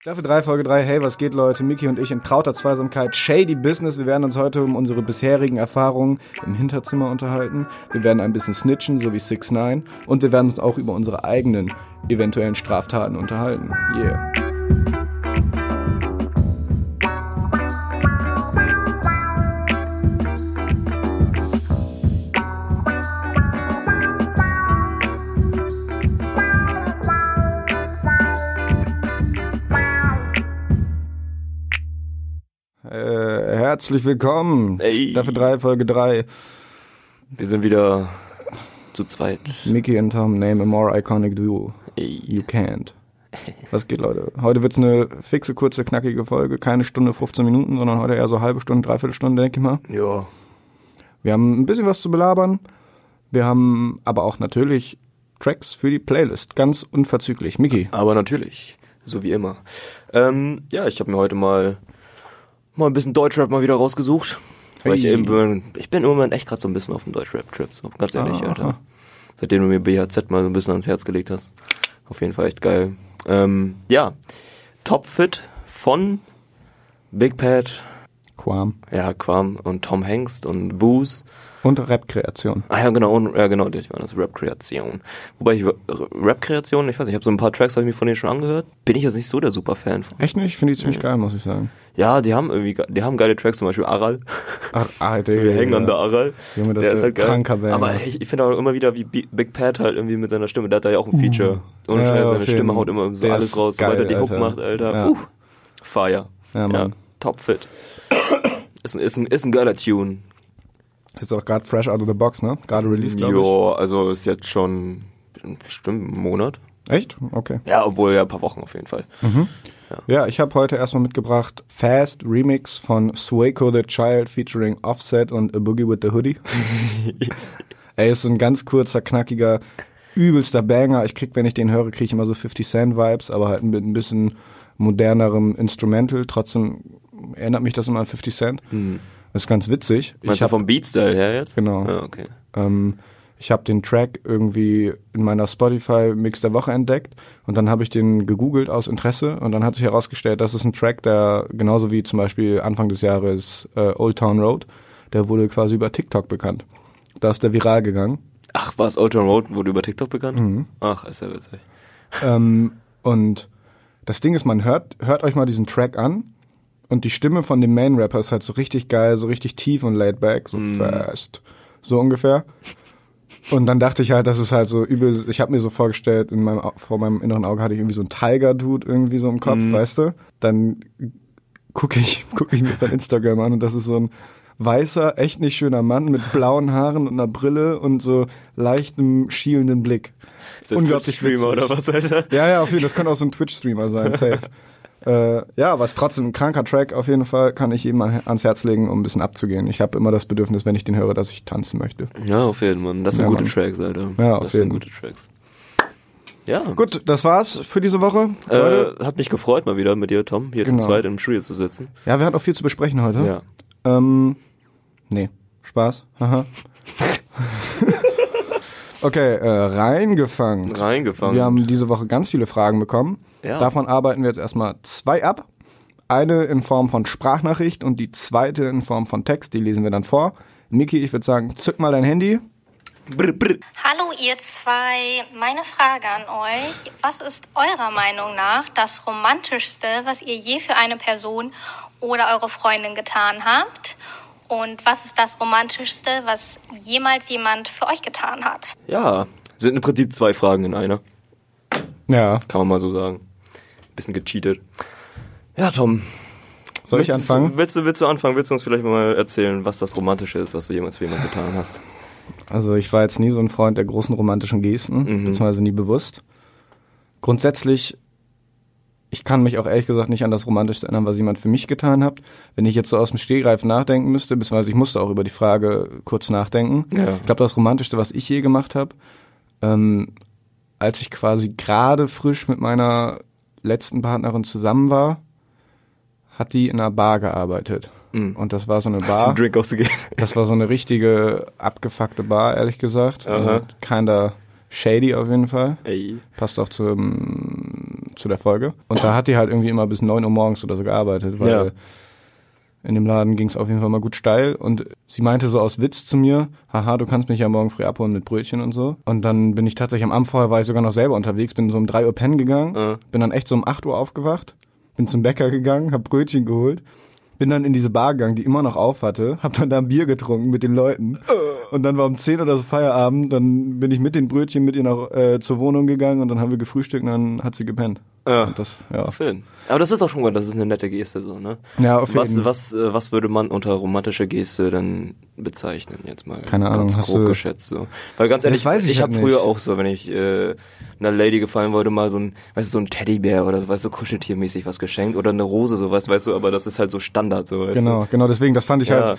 Staffel 3, Folge 3, hey, was geht, Leute? Miki und ich in trauter Zweisamkeit, Shady Business. Wir werden uns heute um unsere bisherigen Erfahrungen im Hinterzimmer unterhalten. Wir werden ein bisschen snitchen, so wie 6 9 Und wir werden uns auch über unsere eigenen eventuellen Straftaten unterhalten. Yeah. Herzlich willkommen. Ey. Staffel 3, Folge 3. Wir sind wieder zu zweit. Mickey und Tom name a more iconic duo. Ey. You can't. Was geht, Leute? Heute wird's eine fixe, kurze, knackige Folge. Keine Stunde, 15 Minuten, sondern heute eher so halbe Stunde, dreiviertel Stunde, denke ich mal. Ja. Wir haben ein bisschen was zu belabern. Wir haben aber auch natürlich Tracks für die Playlist. Ganz unverzüglich. Mickey. Aber natürlich. So wie immer. Ähm, ja, ich habe mir heute mal mal ein bisschen Deutschrap mal wieder rausgesucht. Weil ich, Hey. eben, bin- ich bin im Moment echt gerade so ein bisschen auf dem Deutschrap-Trip. So, ganz ehrlich, Ah, Alter. aha. Seitdem du mir BHZ mal so ein bisschen ans Herz gelegt hast. Auf jeden Fall echt geil. Ähm, ja. Top Fit von Big Pat, Quam. ja, Quam und Tom Hengst und Booze. Und Rap-Kreation. Ah ja, genau, und, ja genau, das war das Rap-Kreation. Wobei ich Rap-Kreation, ich weiß nicht, ich habe so ein paar Tracks habe ich mir von denen schon angehört. Bin ich jetzt nicht so der Super-Fan von. Echt nicht? Ich finde die ziemlich geil, muss ich sagen. Ja, die haben irgendwie, ge- die haben geile Tracks, zum Beispiel Aral. Ach, ah, Digga. Wir hängen an der Aral. Junge, das der ist halt geil. kranker Banger. Aber ich, ich finde auch immer wieder, wie Big Pat halt irgendwie mit seiner Stimme, der hat da ja auch ein Feature. Ohne Uh. Ja, Scheiß, seine Stimme haut immer so Der alles raus, sobald geil, er die Hook Alter. macht, Alter. Ja. Uh, Fire. Ja, Mann. top fit. ist, ein, ist, ein, ist ein geiler Tune. Ist auch gerade fresh out of the box, ne? Gerade released, glaube ich. Ja, also ist jetzt schon bestimmt ein Monat. Echt? Okay. Ja, obwohl ja ein paar Wochen auf jeden Fall. Ja, ich habe heute erstmal mitgebracht Fast Remix von Swayco the Child featuring Offset und A Boogie with the Hoodie. Ey, ist so ein ganz kurzer, knackiger, übelster Banger. Ich krieg, wenn ich den höre, kriege ich immer so 50 Cent Vibes, aber halt mit ein bisschen modernerem Instrumental. Trotzdem erinnert mich das immer an 50 Cent. Das ist ganz witzig. Meinst ich du vom Beatstyle her jetzt? Genau. Ja, okay. ähm, ich habe den Track irgendwie in meiner Spotify-Mix der Woche entdeckt und dann habe ich den gegoogelt aus Interesse und dann hat sich herausgestellt, das ist ein Track, der genauso wie zum Beispiel Anfang des Jahres äh, Old Town Road, der wurde quasi über TikTok bekannt. Da ist der viral gegangen. Ach, was Old Town Road wurde über TikTok bekannt? Mhm. Ach, ist ja witzig. Ähm, und das Ding ist, man hört, hört euch mal diesen Track an und die Stimme von dem Main-Rapper ist halt so richtig geil, so richtig tief und laid back, so fast. So ungefähr. Und dann dachte ich halt, das ist halt so übel, ich habe mir so vorgestellt, in meinem, vor meinem inneren Auge hatte ich irgendwie so einen Tiger-Dude irgendwie so im Kopf, weißt du? Dann gucke ich, guck ich mir sein Instagram an und das ist so ein weißer, echt nicht schöner Mann mit blauen Haaren und einer Brille und so leichtem, schielenden Blick. Ist Unglaublich Twitch-Streamer oder was, Alter? Ja, ja, auf jeden Fall. Das könnte auch so ein Twitch-Streamer sein, safe. äh, ja, ist trotzdem ein kranker Track. Auf jeden Fall kann ich ihm an- ans Herz legen, um ein bisschen abzugehen. Ich habe immer das Bedürfnis, wenn ich den höre, dass ich tanzen möchte. Ja, auf jeden Fall. Das sind Ja, gute Mann. Tracks, Alter. Ja, auf das sind jeden. gute Tracks. Ja. Gut, das war's für diese Woche. Äh, hat mich gefreut, mal wieder mit dir, Tom, hier Genau. zu zweit im Studio zu sitzen. Ja, wir hatten auch viel zu besprechen heute. Ja. Ähm, nee, Spaß. Haha. okay, äh, reingefangen. Reingefangen. Wir haben diese Woche ganz viele Fragen bekommen. Ja. Davon arbeiten wir jetzt erstmal zwei ab. Eine in Form von Sprachnachricht und die zweite in Form von Text. Die lesen wir dann vor. Miki, ich würde sagen, zück mal dein Handy. Brr, brr. Hallo ihr zwei, meine Frage an euch. Was ist eurer Meinung nach das Romantischste, was ihr je für eine Person oder eure Freundin getan habt? Und was ist das Romantischste, was jemals jemand für euch getan hat? Ja, sind im Prinzip zwei Fragen in einer. Ja. Kann man mal so sagen. Bisschen gecheatet. Ja, Tom. Soll ich anfangen? Willst du, willst du anfangen? Willst du uns vielleicht mal erzählen, was das Romantische ist, was du jemals für jemanden getan hast? Also ich war jetzt nie so ein Freund der großen romantischen Gesten, beziehungsweise nie bewusst. Grundsätzlich, ich kann mich auch ehrlich gesagt nicht an das Romantischste erinnern, was jemand für mich getan hat. Wenn ich jetzt so aus dem Stehgreif nachdenken müsste, beziehungsweise ich musste auch über die Frage kurz nachdenken. Ja. Ich glaube, das Romantischste, was ich je gemacht habe, ähm, als ich quasi gerade frisch mit meiner letzten Partnerin zusammen war, hat die in einer Bar gearbeitet. Und das war so eine Bar. Drink? Das war so eine richtige abgefuckte Bar, ehrlich gesagt. Aha. Kinda shady auf jeden Fall. Ey. Passt auch zum, zu der Folge. Und da hat die halt irgendwie immer bis 9 Uhr morgens oder so gearbeitet, weil Ja. in dem Laden ging es auf jeden Fall mal gut steil. Und sie meinte so aus Witz zu mir, haha, du kannst mich ja morgen früh abholen mit Brötchen und so. Und dann bin ich tatsächlich am Abend vorher, war ich sogar noch selber unterwegs, bin so um 3 Uhr pennen gegangen, Ja. bin dann echt so um 8 Uhr aufgewacht, bin zum Bäcker gegangen, hab Brötchen geholt, bin dann in diese Bar gegangen, die immer noch auf hatte, hab dann da ein Bier getrunken mit den Leuten. Und dann war um 10 oder so Feierabend, dann bin ich mit den Brötchen mit ihr nach, äh, zur Wohnung gegangen und dann haben wir gefrühstückt und dann hat sie gepennt. Ja. Und das, ja. Schön. Aber das ist auch schon mal, das ist eine nette Geste so, ne? Ja, auf Was, jeden was, äh, was würde man unter romantische Geste denn bezeichnen, jetzt mal? Keine Ahnung, Ganz hast grob du- geschätzt, so. Weil ganz ehrlich, ich ich halt habe früher auch so, wenn ich äh, einer Lady gefallen wollte, mal so ein, weißt du, so ein Teddybär oder weißt du, kuscheltiermäßig was geschenkt oder eine Rose, sowas, weißt du, aber das ist halt so Standard, so, weißt Genau, genau, deswegen, das fand ich Ja. halt,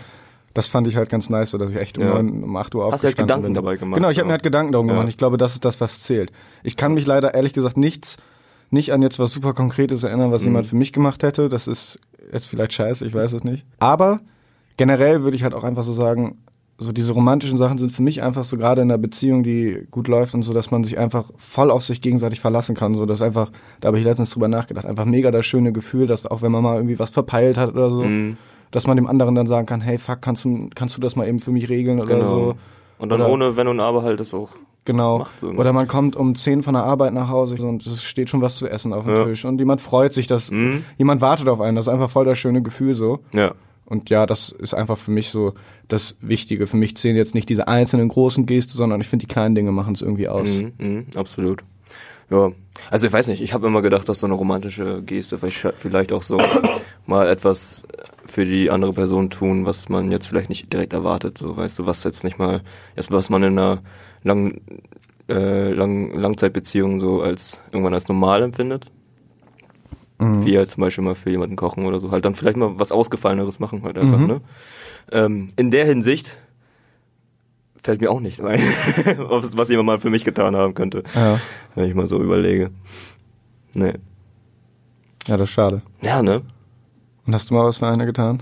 das fand ich halt ganz nice, so dass ich echt um, Ja. 9, um 8 Uhr Hast du halt aufgestanden Gedanken bin. dabei gemacht, Genau, ich habe so. mir halt Gedanken darum Ja. gemacht. Ich glaube, das ist das, was zählt. Ich kann mich leider ehrlich gesagt nichts, nicht an jetzt was super Konkretes erinnern, Mhm. was jemand für mich gemacht hätte. Das ist jetzt vielleicht scheiße, ich weiß es nicht. Aber generell würde ich halt auch einfach so sagen, so diese romantischen Sachen sind für mich einfach so gerade in einer Beziehung, die gut läuft und so, dass man sich einfach voll auf sich gegenseitig verlassen kann. So, das einfach, da habe ich letztens drüber nachgedacht, einfach mega das schöne Gefühl, dass auch wenn man mal irgendwie was verpeilt hat oder so, Mhm. dass man dem anderen dann sagen kann, hey fuck, kannst du, kannst du das mal eben für mich regeln oder Genau. so. Und dann Oder- ohne Wenn und Aber halt das auch. Genau. Oder man kommt um 10 von der Arbeit nach Hause und es steht schon was zu essen auf dem Ja. Tisch und jemand freut sich, dass Mhm. jemand wartet auf einen. Das ist einfach voll das schöne Gefühl so. Ja. Und ja, das ist einfach für mich so das Wichtige. Für mich zählen jetzt nicht diese einzelnen großen Geste, sondern ich finde, die kleinen Dinge machen es irgendwie aus. Mhm, mhm, absolut. Ja, also ich weiß nicht, ich habe immer gedacht, dass so eine romantische Geste vielleicht auch so mal etwas für die andere Person tun, was man jetzt vielleicht nicht direkt erwartet, so weißt du, was jetzt nicht mal, erst was man in einer langen äh, lang, Langzeitbeziehung so als irgendwann als normal empfindet. Wie halt zum Beispiel mal für jemanden kochen oder so, halt dann vielleicht mal was Ausgefalleneres machen halt einfach, ne? Ähm, in der Hinsicht fällt mir auch nichts ein, was was jemand mal für mich getan haben könnte, Ja. wenn ich mal so überlege. Nee. ja, das ist schade. Ja, ne? Und hast du mal was für eine getan?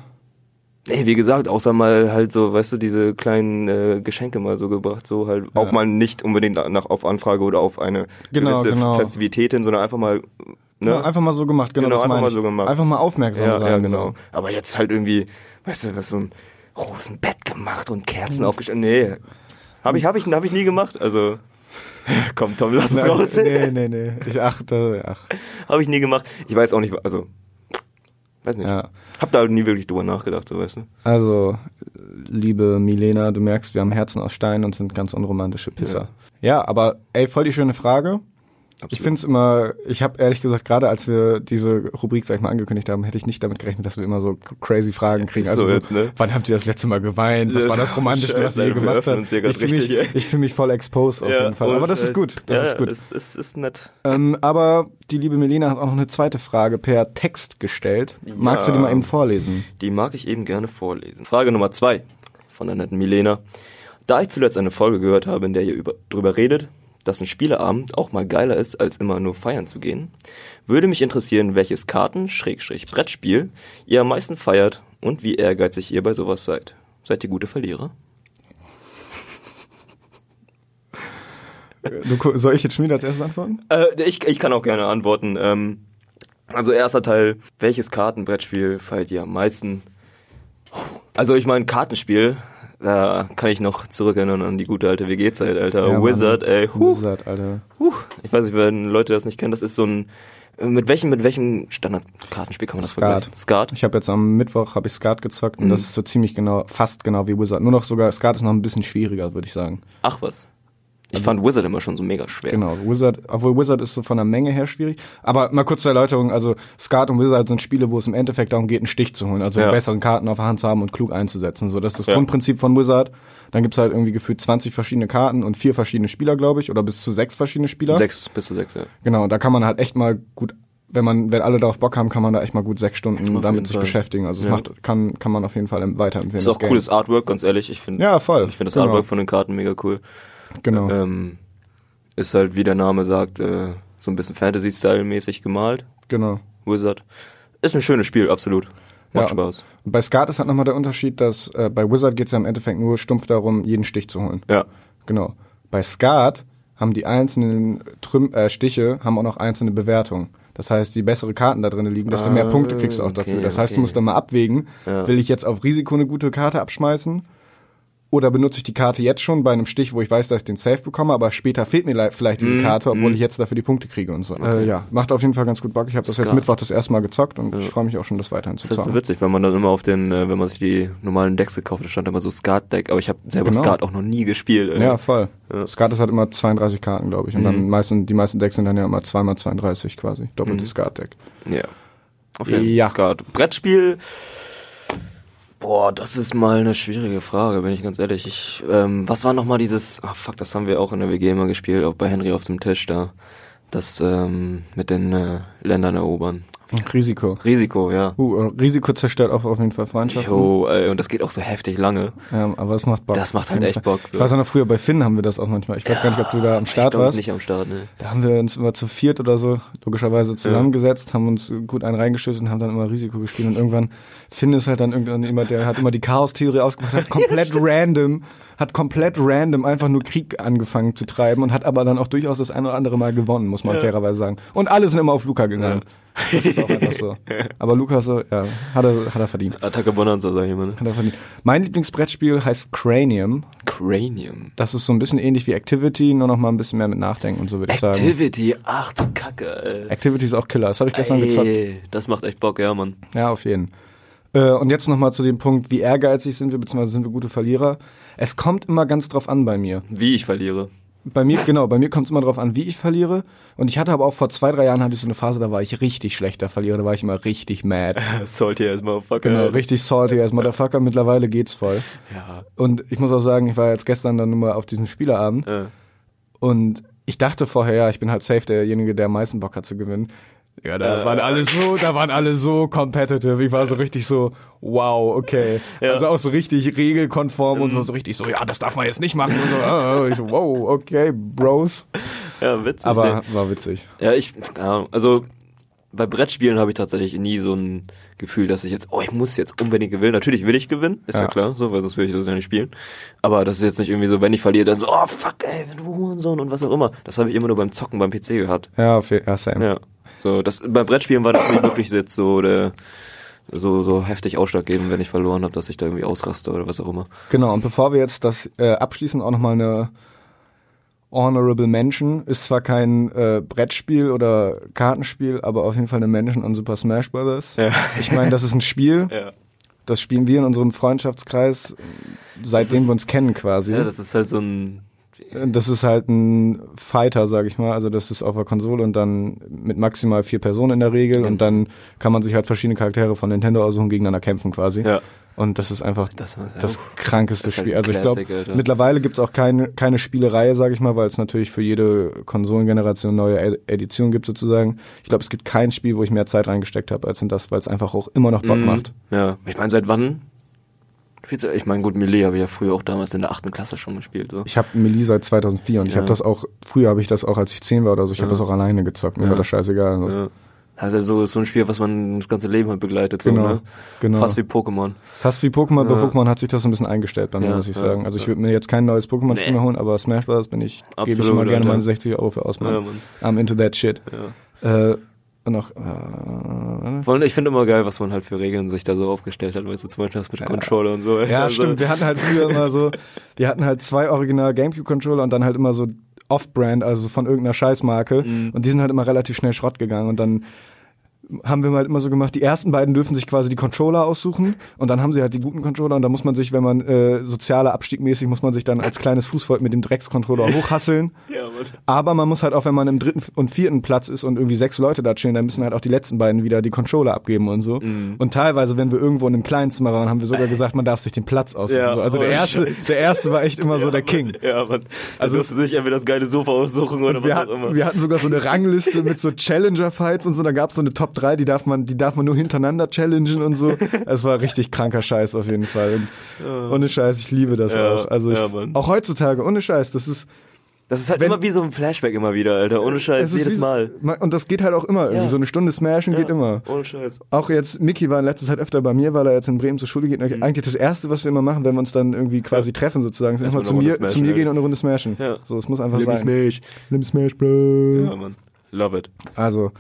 Nee, wie gesagt, außer mal halt so, weißt du, diese kleinen äh, Geschenke mal so gebracht, so halt auch mal nicht unbedingt nach auf Anfrage oder auf eine Genau, gewisse genau. Festivität hin, sondern einfach mal ne? Ja, einfach mal so gemacht, genau. Genau, einfach mal so gemacht. Einfach mal aufmerksam ja, sein. ja, genau. So. Aber jetzt halt irgendwie, weißt du, was so ein großen Bett gemacht und Kerzen Mhm. aufgestellt. Nee. Habe ich, habe ich, hab ich nie gemacht. Also, komm, Tom, lass es raus. nee, nee, nee. Ich achte, ach. Habe ich nie gemacht. Ich weiß auch nicht, also, weiß nicht. Ja. Hab da nie wirklich drüber nachgedacht, so weißt du. Also, liebe Milena, du merkst, wir haben Herzen aus Stein und sind ganz unromantische Pisser. Ja, aber ey, voll die schöne Frage. Ich find's immer, ich habe ehrlich gesagt, gerade als wir diese Rubrik, sag ich mal, angekündigt haben, hätte ich nicht damit gerechnet, dass wir immer so crazy Fragen kriegen. Also so jetzt, ne? wann habt ihr das letzte Mal geweint? Was Das- war das Romantischste, was ihr je gemacht habt? Ich fühle mich, ich fühl mich voll exposed auf jeden Fall. Aber das ist gut, das ja, ist gut. Ist, ist, ist nett. Ähm, aber die liebe Melina hat auch noch eine zweite Frage per Text gestellt. Magst du die mal eben vorlesen? Die mag ich eben gerne vorlesen. Frage Nummer zwei von der netten Milena. Da ich zuletzt eine Folge gehört habe, in der ihr über, drüber redet, dass ein Spieleabend auch mal geiler ist, als immer nur feiern zu gehen, würde mich interessieren, welches Karten-Brettspiel ihr am meisten feiert und wie ehrgeizig ihr bei sowas seid. Seid ihr gute Verlierer? Du, gu- soll ich jetzt schon wieder als erstes antworten? Äh, ich, ich kann auch gerne antworten. Ähm, also erster Teil, welches Kartenbrettspiel feiert ihr am meisten? Also ich meine Kartenspiel, da kann ich noch zurückerinnern an die gute alte WG-Zeit, Alter. Ja, Wizard, Mann. ey. Huh, Wizard, Alter. huh. Ich weiß nicht, wenn Leute das nicht kennen, das ist so ein mit welchem mit welchem Standardkartenspiel kann man das Skat. vergleichen? Skat. Ich habe jetzt am Mittwoch habe ich Skat gezockt Mhm. und das ist so ziemlich genau, fast genau wie Wizard. Nur noch sogar, Skat ist noch ein bisschen schwieriger, würde ich sagen. Ach was. Ich fand Wizard immer schon so mega schwer. Genau, Wizard, obwohl Wizard ist so von der Menge her schwierig. Aber mal kurz zur Erläuterung, also Skat und Wizard sind Spiele, wo es im Endeffekt darum geht, einen Stich zu holen, also Ja. bessere Karten auf der Hand zu haben und klug einzusetzen. So, das ist das Ja. Grundprinzip von Wizard. Dann gibt's halt irgendwie gefühlt 20 verschiedene Karten und vier verschiedene Spieler, glaube ich, oder bis zu sechs verschiedene Spieler. Sechs bis zu sechs, ja. Genau, und da kann man halt echt mal gut, wenn man, wenn alle darauf Bock haben, kann man da echt mal gut sechs Stunden damit sich Fall. beschäftigen. Also es Ja. macht, kann, kann man auf jeden Fall weiterempfehlen. Ist auch cooles Artwork, ganz ehrlich. Ich finde, Ja, voll. Ich finde das Genau. Artwork von den Karten mega cool. Genau. Ähm, ist halt, wie der Name sagt, äh, so ein bisschen Fantasy-Style-mäßig gemalt. genau. Wizard. Ist ein schönes Spiel, absolut. Macht Ja, Spaß. Bei Skat ist halt nochmal der Unterschied, dass äh, bei Wizard geht's ja im Endeffekt nur stumpf darum, jeden Stich zu holen. Ja. Genau. Bei Skat haben die einzelnen Trüm äh, Stiche haben auch noch einzelne Bewertungen. Das heißt, je bessere Karten da drin liegen, desto mehr Ah, Punkte kriegst du auch okay, dafür. Das heißt, okay. du musst dann mal abwägen, Ja. will ich jetzt auf Risiko eine gute Karte abschmeißen? Oder benutze ich die Karte jetzt schon bei einem Stich, wo ich weiß, dass ich den Safe bekomme, aber später fehlt mir le- vielleicht diese Karte, obwohl ich jetzt dafür die Punkte kriege und so. Äh, ja, macht auf jeden Fall ganz gut Bock. Ich habe das jetzt Skat. Mittwoch das erste Mal gezockt und ich freue mich auch schon, das weiterhin zu Das ist so zocken. witzig, weil man dann immer auf den, äh, wenn man sich die normalen Decks gekauft hat, stand immer so Skat-Deck, aber ich habe selber Genau. Skat auch noch nie gespielt. ey. Ja, voll. Skat ist halt immer 32 Karten, glaube ich. Und Mhm. dann meisten, die meisten Decks sind dann ja immer 2x32 quasi. Doppeltes Mhm. Skat-Deck. Ja. Auf jeden Fall. Ja. Skat. Brettspiel. Boah, das ist mal eine schwierige Frage, bin ich ganz ehrlich. Ich, ähm, was war nochmal dieses, ah fuck, das haben wir auch in der WG immer gespielt, auch bei Henry auf dem Tisch da. Das ähm, mit den äh, Ländern erobern. Risiko. Risiko, ja. Uh, Risiko zerstört auch auf jeden Fall Freundschaften. Jo, ey, und das geht auch so heftig lange. Ja, aber es macht Bock. Das macht halt echt. Bock, so. Ich weiß auch noch, früher bei Finn haben wir das auch manchmal. Ich weiß gar nicht, ob du da am Start ich glaub, warst. nicht am Start, ne. Da haben wir uns immer zu viert oder so logischerweise zusammengesetzt, haben uns gut einen reingeschüttet und haben dann immer Risiko gespielt. Und irgendwann, Finn ist halt dann irgendwann immer, der hat immer die Chaos-Theorie ausgemacht, hat komplett random, hat komplett random einfach nur Krieg angefangen zu treiben und hat aber dann auch durchaus das ein oder andere Mal gewonnen, muss man fairerweise sagen. Und alle sind immer auf Luca gegangen. Das ist auch einfach so. Aber Luca so, ja, hat er, hat er verdient. Attacke Bonanza, sag ich immer, ne. Hat er verdient. Mein Lieblingsbrettspiel heißt Cranium. Cranium. Das ist so ein bisschen ähnlich wie Activity, nur noch mal ein bisschen mehr mit Nachdenken und so würde ich sagen. Activity, ach du Kacke, ey. Activity ist auch Killer. Das habe ich gestern gezockt. Ey, das macht echt Bock, ja, Mann. Ja, auf jeden. Äh, und jetzt nochmal zu dem Punkt, wie ehrgeizig sind wir, beziehungsweise sind wir gute Verlierer. Es kommt immer ganz drauf an bei mir. Wie ich verliere. Bei mir, genau, bei mir kommt es immer drauf an, wie ich verliere. Und ich hatte aber auch vor zwei, drei Jahren hatte ich so eine Phase, da war ich richtig schlechter Verlierer, da war ich immer richtig mad. Salty as motherfucker. Genau, richtig salty als Motherfucker. Mittlerweile geht's voll. Ja. Und ich muss auch sagen, ich war jetzt gestern dann nur mal auf diesem Spielerabend Äh. und ich dachte vorher, ja, ich bin halt safe derjenige, der am meisten Bock hat zu gewinnen. Ja, da waren alle so, da waren alle so competitive. Ich war so richtig so, wow, okay. Also auch so richtig regelkonform und so, so richtig so, ja, das darf man jetzt nicht machen. Und so, ah, ich so, wow, okay, Bros. Ja, witzig. Aber ne? war witzig. Ja, ich, also bei Brettspielen habe ich tatsächlich nie so ein Gefühl, dass ich jetzt, oh, ich muss jetzt unbedingt gewinnen. Natürlich will ich gewinnen, ist ja, Ja. klar, so, weil sonst würde ich das ja nicht spielen. Aber das ist jetzt nicht irgendwie so, wenn ich verliere, dann so, oh fuck, ey, du Hurensohn und was auch immer. Das habe ich immer nur beim Zocken beim PC gehabt. Ja, ja same. Ja. So, das bei Brettspielen war das nicht wirklich jetzt so der so so heftig ausschlaggebend, wenn ich verloren habe, dass ich da irgendwie ausraste oder was auch immer. Genau, und bevor wir jetzt das äh, abschließen, auch nochmal eine Honorable Mention. Ist zwar kein äh, Brettspiel oder Kartenspiel, aber auf jeden Fall eine Mention an Super Smash Brothers. Ja. Ich meine, das ist ein Spiel. Ja. Das spielen wir in unserem Freundschaftskreis, seitdem ist- wir uns kennen quasi. Ja, das ist halt so ein Das ist halt ein Fighter, sag ich mal. Also das ist auf der Konsole und dann mit maximal vier Personen in der Regel und dann kann man sich halt verschiedene Charaktere von Nintendo aussuchen, gegeneinander kämpfen quasi. Ja. Und das ist einfach Das war- krankeste Das halt Spiel. ein Also ich glaube, mittlerweile gibt's auch keine, keine Spielereihe, sag ich mal, weil es natürlich für jede Konsolengeneration neue Ed- Edition gibt sozusagen. Ich glaube, es gibt kein Spiel, wo ich mehr Zeit reingesteckt habe als in das, weil es einfach auch immer noch Bock Mhm. macht. Ja, ich meine, seit wann? Spielst du- Ich meine, gut, Melee habe ich ja früher auch damals in der achten Klasse schon gespielt. So. Ich habe Melee seit 2004 und ich Ja. habe das auch, früher habe ich das auch, als ich 10 war oder so, ich habe das auch alleine gezockt. Mir Ja. war das scheißegal. So. Ja. Also so, so ein Spiel, was man das ganze Leben halt begleitet. So, Genau, ne? genau. Fast wie Pokémon. Fast wie Pokémon, bei Ja. Pokémon hat sich das so ein bisschen eingestellt bei mir, Ja, muss ich ja, sagen. Also ich ja. würde mir jetzt kein neues Pokémon-Spiel Nee. mehr holen, aber Smash Bros. bin ich, gebe ich immer gerne meine 60 Euro für aus, Mann. Ja, Mann. I'm into that shit. Ja. Äh, und noch, äh, ich finde immer geil, was man halt für Regeln sich da so aufgestellt hat, weißt du, zum Beispiel das mit dem Controller und so. ja, Also, stimmt. Wir hatten halt früher immer so, wir hatten halt zwei original Gamecube-Controller und dann halt immer so Off-Brand, also von irgendeiner Scheißmarke. Mhm. Und die sind halt immer relativ schnell Schrott gegangen und dann haben wir halt immer so gemacht, die ersten beiden dürfen sich quasi die Controller aussuchen und dann haben sie halt die guten Controller und da muss man sich, wenn man äh, sozialer Abstieg mäßig, muss man sich dann als kleines Fußvolk mit dem Dreckscontroller hochhasseln. Ja, Mann. Aber man muss halt auch, wenn man im dritten und vierten Platz ist und irgendwie sechs Leute da chillen, dann müssen halt auch die letzten beiden wieder die Controller abgeben und so. Mhm. Und teilweise, wenn wir irgendwo in einem kleinen Zimmer waren, haben wir sogar gesagt, man darf sich den Platz aussuchen. Ja, so. Also der oh, erste, Scheiße. der erste war echt immer so der King. Ja, Mann. Also, Also musst du sich entweder das geile Sofa aussuchen oder was auch immer. wir hatten sogar so eine Rangliste mit so Challenger-Fights und so. Da gab es so eine Top 3, die darf man, die darf man nur hintereinander challengen und so. Es war richtig kranker Scheiß auf jeden Fall. Und ohne Scheiß, ich liebe das Ja, auch. Also ich, ja, auch heutzutage, ohne Scheiß, das ist das ist halt wenn- immer wie so ein Flashback immer wieder, Alter. Ohne Scheiß, jedes wie, Mal. Und das geht halt auch immer irgendwie. Ja. So eine Stunde smashen geht Ja, immer. Ohne Scheiß. Auch jetzt, Mickey war in letzter Zeit öfter bei mir, weil er jetzt in Bremen zur Schule geht. Und Eigentlich das Erste, was wir immer machen, wenn wir uns dann irgendwie quasi treffen, sozusagen, ist Erstmal zu mir, smashen, zu mir ja. gehen und eine Runde smashen. Ja. So, es muss einfach Liebe sein. Smash. Nimm Smash, Bro. Ja, Mann. Love it. Also,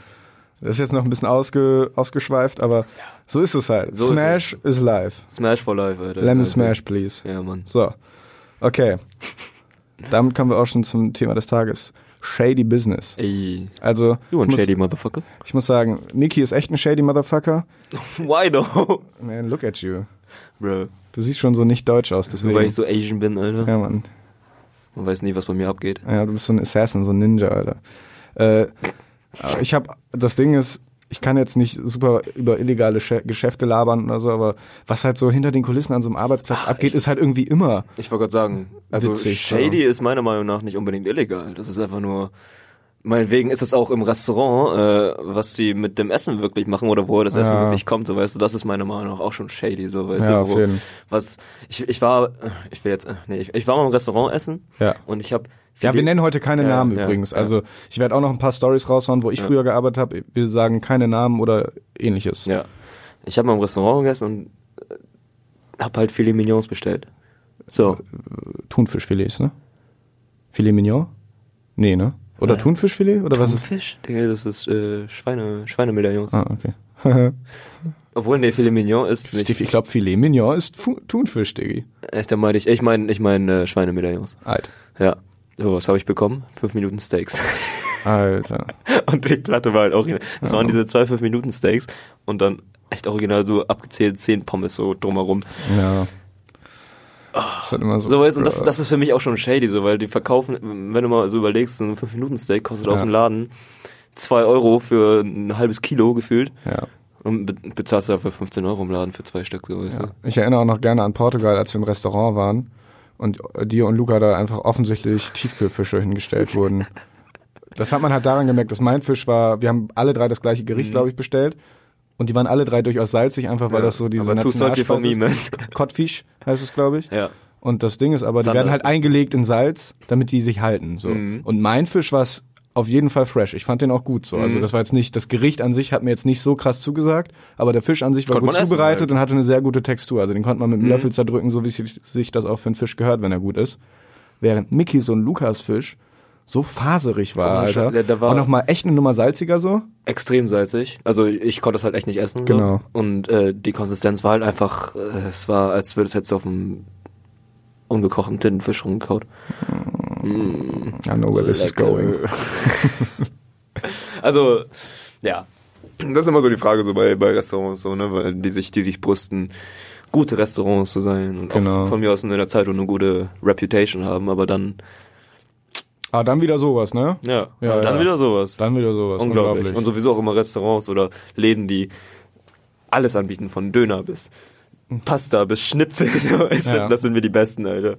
Das ist jetzt noch ein bisschen ausge, ausgeschweift, aber so ist es halt. So ist Smash is live. Smash for life, Alter. Lemon Also, Smash, please. Ja, Mann. So, okay. Damit kommen wir auch schon zum Thema des Tages. Shady Business. Ey. Also, You muss, shady motherfucker? ich muss sagen, Niki ist echt ein shady Motherfucker. Why though? Man, look at you. Bro. Du siehst schon so nicht deutsch aus, Nur deswegen. weil ich so Asian bin, Alter. ja, Mann. Man weiß nie, was bei mir abgeht. Ja, du bist so ein Assassin, so ein Ninja, Alter. Äh, ich habe, das Ding ist, ich kann jetzt nicht super über illegale Geschäfte labern oder so, aber was halt so hinter den Kulissen an so einem Arbeitsplatz Ach, abgeht, ich- ist halt irgendwie immer. Ich wollte gerade sagen, also Witzig, shady ist meiner Meinung nach nicht unbedingt illegal. Das ist einfach nur, meinetwegen ist es auch im Restaurant, äh, was die mit dem Essen wirklich machen oder wo das Essen Ja. wirklich kommt, so weißt du, das ist meiner Meinung nach auch schon shady, so weißt Ja, du. Wo, was, ich, ich war, ich will jetzt, äh, nee, ich, ich war mal im Restaurant essen Ja. und ich habe Ja, wir nennen heute keine Ja, Namen ja, übrigens. ja. Also ich werde auch noch ein paar Stories raushauen, wo ich früher gearbeitet habe. Wir sagen keine Namen oder ähnliches. Ja. Ich habe mal im Restaurant gegessen und habe halt Filet Mignons bestellt. So. Thunfischfilets, ne? Filet Mignon? Nee, ne? Oder Ja. Thunfischfilet? Oder was ist? Fisch? Digga, das ist äh, Schweine, Schweinemedaillons. Ah, okay. Obwohl, nee, Filet Mignon ist nicht. ich glaube, Filet Mignon ist Thunfisch, Diggi. Echt, da meine ich, ich meine, ich meine äh, Schweinemedaillons. Alt. Ja. So, was habe ich bekommen? Fünf Minuten Steaks. Alter. und die Platte war halt original. Das waren diese zwei fünf Minuten Steaks und dann echt original so abgezählt zehn Pommes so drumherum. Ja. Das ist halt immer so. So, weißt und das, das ist für mich auch schon shady, so, weil die verkaufen, wenn du mal so überlegst, ein fünf Minuten Steak kostet aus Ja. dem Laden zwei Euro für ein halbes Kilo gefühlt ja. und be bezahlst dafür 15 Euro im Laden für zwei Stück, so, weißt ja. Ich erinnere auch noch gerne an Portugal, als wir im Restaurant waren und dir und Luca da einfach offensichtlich Tiefkühlfische hingestellt wurden. Das hat man halt daran gemerkt, dass mein Fisch war, wir haben alle drei das gleiche Gericht, glaube ich, bestellt. Und die waren alle drei durchaus salzig, einfach weil Mhm. Ja, das so diese Nationalspeise ist. Codfish heißt es, glaube ich. Ja. Und das Ding ist aber, die Zander werden halt eingelegt in Salz, damit die sich halten. So. Mhm. Und mein Fisch war auf jeden Fall fresh. Ich fand den auch gut so. Mhm. Also das war jetzt nicht, das Gericht an sich hat mir jetzt nicht so krass zugesagt, aber der Fisch an sich war gut essen zubereitet halt. und hatte eine sehr gute Textur. Also den konnte man mit einem Mhm. Löffel zerdrücken, so wie sich, das auch für einen Fisch gehört, wenn er gut ist. Während Mickys und Lukas Fisch so faserig war, Oh, Alter. der- war- und nochmal echt eine Nummer salziger so. Extrem salzig. Also ich konnte das halt echt nicht essen. So. Genau. Und äh, die Konsistenz war halt einfach, äh, es war, als würde es jetzt auf einem ungekochten Tintenfisch rumgekaut. I know where this is Lecker. going. Also, ja. Das ist immer so die Frage so bei, bei Restaurants, so, ne, weil die sich, die sich brüsten, gute Restaurants zu sein und Genau. auch von mir aus in der Zeitung eine gute Reputation haben, aber dann, Ah, dann wieder sowas, ne? ja, Ja, dann ja. wieder sowas. Dann wieder sowas. Unglaublich. Unglaublich. Und sowieso auch immer Restaurants oder Läden, die alles anbieten, von Döner bis Pasta bis Schnitzel. So, Ja. Das sind wir die Besten, Alter.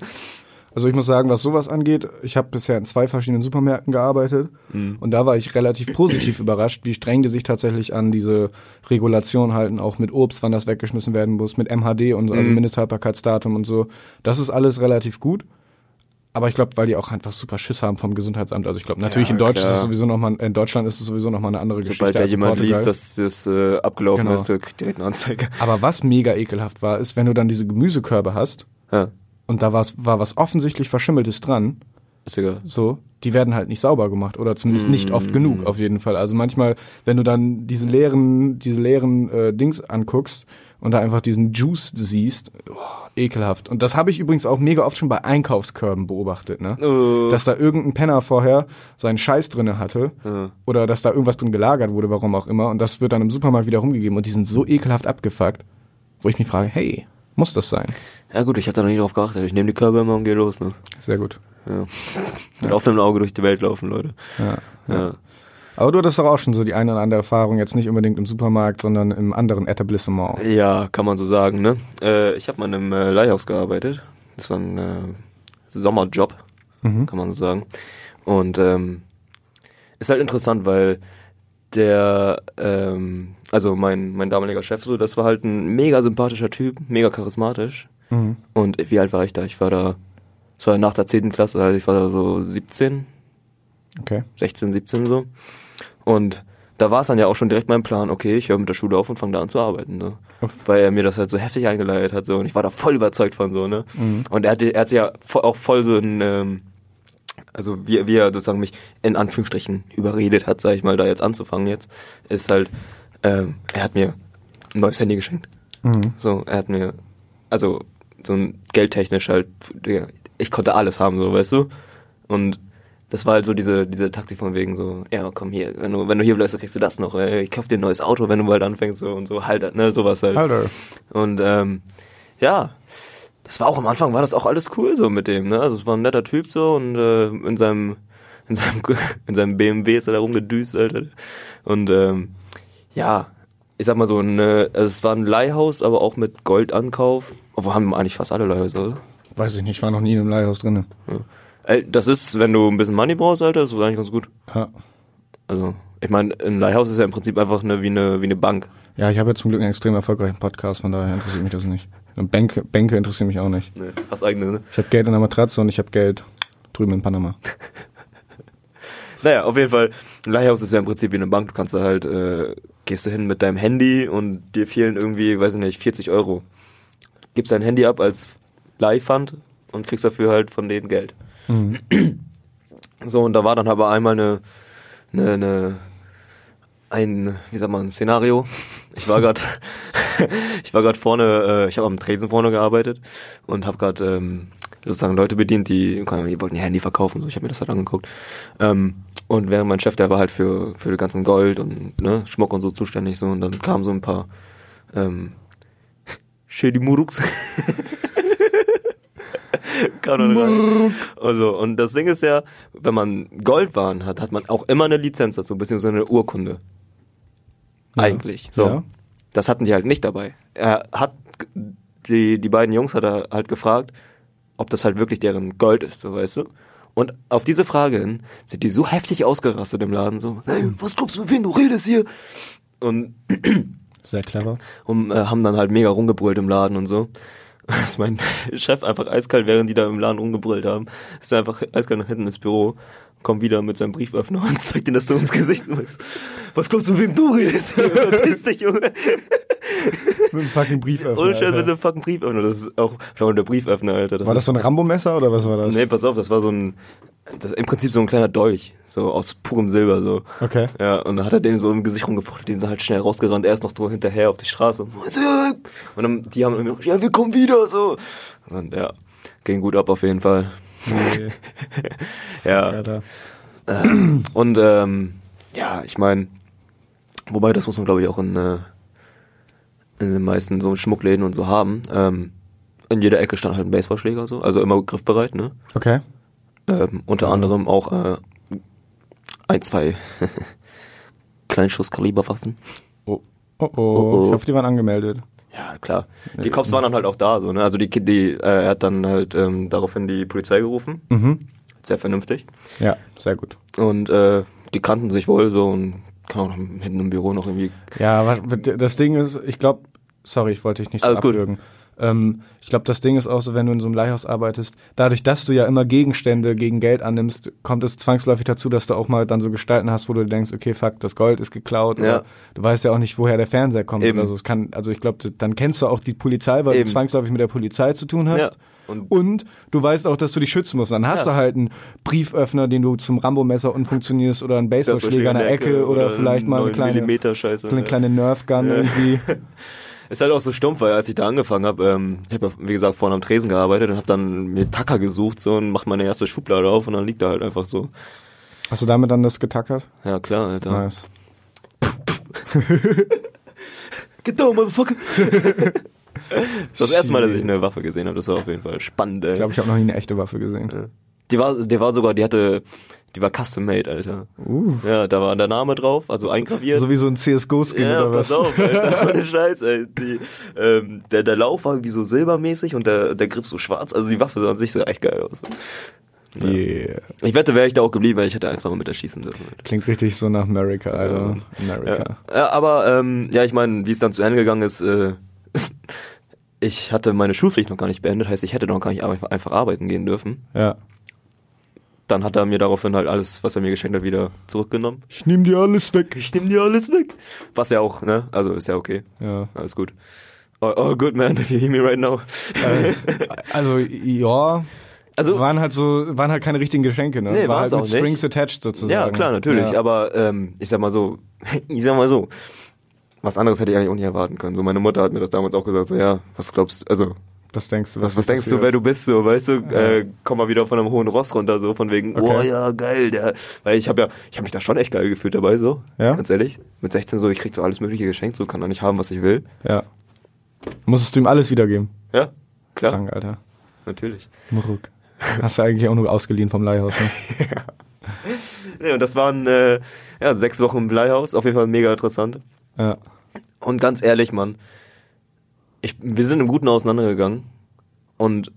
Also ich muss sagen, was sowas angeht, ich habe bisher in zwei verschiedenen Supermärkten gearbeitet und da war ich relativ positiv überrascht, wie streng die sich tatsächlich an diese Regulation halten, auch mit Obst, wann das weggeschmissen werden muss, mit MHD und so, also Mindesthaltbarkeitsdatum und so. Das ist alles relativ gut. Aber ich glaube, weil die auch einfach super Schiss haben vom Gesundheitsamt. Also ich glaube, natürlich Ja, in Deutsch ist es sowieso noch mal, in Deutschland ist es sowieso noch mal eine andere Sobald Geschichte. da als in jemand Portugal. liest, dass das äh, abgelaufen Genau. ist, kriegt direkt eine Anzeige. Aber was mega ekelhaft war, ist, wenn du dann diese Gemüsekörbe hast Ja, und da war was offensichtlich Verschimmeltes dran, ist egal. so, die werden halt nicht sauber gemacht oder zumindest nicht oft genug auf jeden Fall. Also manchmal, wenn du dann diese leeren, diese leeren äh, Dings anguckst und da einfach diesen Juice siehst, oh, ekelhaft. Und das habe ich übrigens auch mega oft schon bei Einkaufskörben beobachtet, ne? Äh, Dass da irgendein Penner vorher seinen Scheiß drinne hatte Ja. oder dass da irgendwas drin gelagert wurde, warum auch immer, und das wird dann im Supermarkt wieder rumgegeben und die sind so ekelhaft abgefuckt, wo ich mich frage, hey, muss das sein? ja gut, ich habe da noch nie drauf geachtet. Ich nehme die Körbe immer und gehe los, ne? Sehr gut. Ja. Mit offenem Auge durch die Welt laufen, Leute. Ja. Ja. Aber du hattest doch auch schon so die eine oder andere Erfahrung, jetzt nicht unbedingt im Supermarkt, sondern im anderen Etablissement. Ja, kann man so sagen, ne? Äh, ich habe mal in einem äh, Leihhaus gearbeitet. Das war ein äh, Sommerjob, Mhm. kann man so sagen. Und ähm, ist halt interessant, weil der, ähm, also mein, mein damaliger Chef, so, das war halt ein mega sympathischer Typ, mega charismatisch. Mhm. Und wie alt war ich da? Ich war da, das war nach der 10. Klasse, also ich war da so 17, Okay. 16, 17 so. Und da war es dann ja auch schon direkt mein Plan, okay, ich höre mit der Schule auf und fange da an zu arbeiten. Ne? Weil er mir das halt so heftig eingeleitet hat. So, und ich war da voll überzeugt von so, ne? Und er hat, er hat sich ja auch voll so ein, ähm, also wie, wie er sozusagen mich in Anführungsstrichen überredet hat, sag ich mal, da jetzt anzufangen jetzt, ist halt, ähm, er hat mir ein neues Handy geschenkt. So, er hat mir, also so ein geldtechnisch halt, ich konnte alles haben, so, weißt du? Und das war halt so diese, diese Taktik von wegen so, ja, komm hier, wenn du, wenn du hier bleibst, dann kriegst du das noch, ey, ich kauf dir ein neues Auto, wenn du bald anfängst, so und so, halt, ne, sowas halt. Alter. Und ähm, ja, das war auch am Anfang, war das auch alles cool so mit dem, ne? Also es war ein netter Typ so und äh, in seinem in seinem in seinem BMW ist er da rumgedüst, Alter. Und ähm, ja, ich sag mal so, eine, also es war ein Leihhaus, aber auch mit Goldankauf. Obwohl haben eigentlich fast alle Leihhäuser, oder? Weiß ich nicht, ich war noch nie in einem Leihhaus drin. Ja. Das ist, wenn du ein bisschen Money brauchst, Alter, ist das eigentlich ganz gut. Ja. Also, ich meine, ein Leihhaus ist ja im Prinzip einfach eine, wie eine wie eine Bank. Ja, ich habe ja zum Glück einen extrem erfolgreichen Podcast, von daher interessiert mich das nicht. Und Bänke, Bänke interessieren mich auch nicht. Ne, hast eigene, ne? Ich habe Geld in der Matratze und ich habe Geld drüben in Panama. Naja, auf jeden Fall, ein Leihhaus ist ja im Prinzip wie eine Bank. Du kannst da halt, äh, gehst du hin mit deinem Handy und dir fehlen irgendwie, weiß ich nicht, 40 Euro. Gibst dein Handy ab als Leihfund und kriegst dafür halt von denen Geld. So, und da war dann aber einmal eine, eine, eine ein, wie sagt man, ein Szenario. Ich war gerade, ich war gerade vorne, äh, ich habe am Tresen vorne gearbeitet und habe gerade ähm, sozusagen Leute bedient, die, die wollten ihr Handy verkaufen. So, ich habe mir das halt angeguckt. Ähm, und während mein Chef, der war halt für für den ganzen Gold und ne, Schmuck und so zuständig so und dann kamen so ein paar ähm, Shady Muruks. Kam dann rein. Also, und das Ding ist ja, wenn man Goldwaren hat, hat man auch immer eine Lizenz dazu, beziehungsweise eine Urkunde. Eigentlich. So. Ja. Das hatten die halt nicht dabei. Er hat, die, die beiden Jungs hat er halt gefragt, ob das halt wirklich deren Gold ist, so weißt du? Und auf diese Frage hin sind die so heftig ausgerastet im Laden, so, hey, was glaubst du, mit wem du redest hier? Und Sehr clever. und äh, haben dann halt mega rumgebrüllt im Laden und so. Dass mein Chef einfach eiskalt, während die da im Laden rumgebrüllt haben, ist einfach eiskalt nach hinten ins Büro, kommt wieder mit seinem Brieföffner und zeigt ihm das so ins Gesicht. Was glaubst du, mit wem du redest? Verpiss dich, Junge. Mit einem fucking Brieföffner. Ohne Scheiß mit dem fucking Brieföffner. Das ist auch schon der Brieföffner, Alter. War das so ein Rambo-Messer oder was war das? Nee, pass auf, das war so ein, das, im Prinzip so ein kleiner Dolch, so aus purem Silber, so. Okay. Ja, und dann hat er den so im Gesicht rumgefuchtelt, die sind halt schnell rausgerannt, er ist noch so hinterher auf die Straße und so, und dann, die haben irgendwie noch, ja, wir kommen wieder, so. Und ja, ging gut ab auf jeden Fall. Nee, Ja, Alter. und ähm, ja, ich meine, wobei, das muss man glaube ich auch in, äh, in den meisten so Schmuckläden und so haben, ähm, in jeder Ecke stand halt ein Baseballschläger, so, also immer griffbereit, ne? Okay. Ähm, unter anderem auch äh, ein, zwei Kleinschusskaliberwaffen. Oh. Oh, oh. oh. Ich hoffe, die waren angemeldet. Ja, klar. Die Cops waren dann halt auch da, so, ne? Also die, die äh, er hat dann halt ähm, daraufhin die Polizei gerufen. Mhm. Sehr vernünftig. Ja, sehr gut. Und äh, die kannten sich wohl so und kann auch hinten im Büro noch irgendwie. Ja, aber das Ding ist, ich glaube, sorry, ich wollte dich nicht so Alles gut. Ähm, ich glaube, das Ding ist auch so, wenn du in so einem Leihhaus arbeitest, dadurch, dass du ja immer Gegenstände gegen Geld annimmst, kommt es zwangsläufig dazu, dass du auch mal dann so Gestalten hast, wo du denkst, okay, fuck, das Gold ist geklaut. Ja. Oder du weißt ja auch nicht, woher der Fernseher kommt Eben. oder so. Es kann, also ich glaube, dann kennst du auch die Polizei, weil Eben. du zwangsläufig mit der Polizei zu tun hast. Ja. Und- Und, du weißt auch, dass du dich schützen musst. Dann hast Ja. du halt einen Brieföffner, den du zum Rambo-Messer umfunktionierst oder einen Baseballschläger in der Ecke oder, vielleicht mal eine kleine, Millimeter Scheiße. eine ne? kleine Nerf-Gun irgendwie. Ist halt auch so stumpf, weil als ich da angefangen habe, ähm, ich habe ja wie gesagt vorne am Tresen gearbeitet und habe dann mir Tacker gesucht so und mach meine erste Schublade auf und dann liegt da halt einfach so. Hast du damit dann das getackert? Ja klar, Alter. Nice. Get down, motherfucker. das ist das erste Mal, dass ich eine Waffe gesehen habe. Das war auf jeden Fall spannend, ey. Ich glaube, ich habe noch nie eine echte Waffe gesehen. Die war, die war sogar, die hatte, die war custom made, Alter. Ja, da war der Name drauf, also eingraviert. So wie so ein CSGO-Skin ja, oder pass was? auf, Alter, ohne Scheiß, ey. Die, ähm, der, der Lauf war irgendwie so silbermäßig und der, der Griff so schwarz. Also die Waffe sah an sich sah echt geil aus. Yeah. Ich wette, wäre ich da auch geblieben, weil ich hätte ein, zwei Mal mit erschießen dürfen. Klingt richtig so nach America, Alter. America. Ja, ja aber ähm, ja, ich meine, wie es dann zu Ende gegangen ist, äh, ich hatte meine Schulpflicht noch gar nicht beendet, heißt, ich hätte noch gar nicht einfach arbeiten gehen dürfen. Ja. Dann hat er mir daraufhin halt alles, was er mir geschenkt hat, wieder zurückgenommen. Ich nehm dir alles weg. Ich nehme dir alles weg. Was ja auch, ne? Also ist ja okay. Ja. Alles gut. Oh, oh good man, if you hear me right now. Äh, also, ja. Also- waren halt so, waren halt keine richtigen Geschenke, ne? Nee, War halt auch mit nicht. Strings attached sozusagen. Ja, klar, natürlich. Ja. Aber ähm, ich sag mal so, ich sag mal so, was anderes hätte ich eigentlich auch nicht erwarten können. So, meine Mutter hat mir das damals auch gesagt, so, ja, was glaubst du, also, Was denkst du? was, was denkst du, wer du bist, so, weißt du, äh, komm mal wieder von einem hohen Ross runter, so, von wegen, Okay. oh ja, geil, der, weil ich habe ja, ich habe mich da schon echt geil gefühlt dabei, so, Ja? ganz ehrlich. Mit 16 so, ich krieg so alles mögliche geschenkt, so, kann da nicht haben, was ich will. Ja. Musstest du ihm alles wiedergeben? Ja, klar, Krank, Alter. natürlich. Muruk. Hast du eigentlich auch nur ausgeliehen vom Leihhaus, ne? Ja, und das waren, äh, ja, sechs Wochen im Bleihaus, auf jeden Fall mega interessant. Ja. Und ganz ehrlich, Mann, ich, wir sind im Guten auseinandergegangen und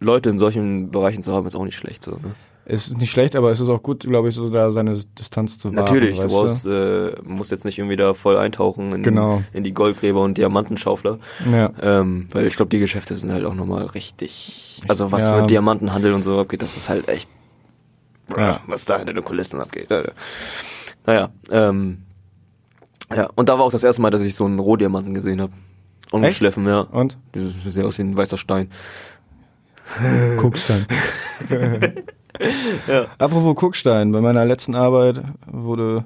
Leute in solchen Bereichen zu haben, ist auch nicht schlecht so. Ne? Es ist nicht schlecht, aber es ist auch gut, glaube ich, so da seine Distanz zu wahren. Natürlich, du brauchst, äh, musst jetzt nicht irgendwie da voll eintauchen in, Genau. in die Goldgräber und Diamantenschaufler. Ja. Ähm, weil ich glaube, die Geschäfte sind halt auch nochmal richtig. Also was Ja. mit Diamantenhandel und so abgeht, das ist halt echt. Ja. Was da hinter den Kulissen abgeht. Äh, Naja, ähm, ja, und da war auch das erste Mal, dass ich so einen Rohdiamanten gesehen habe. Ungeschliffen, ja. Und? Dieses sieht aus wie ein weißer Stein. Kuckstein. Apropos Kuckstein, bei meiner letzten Arbeit wurde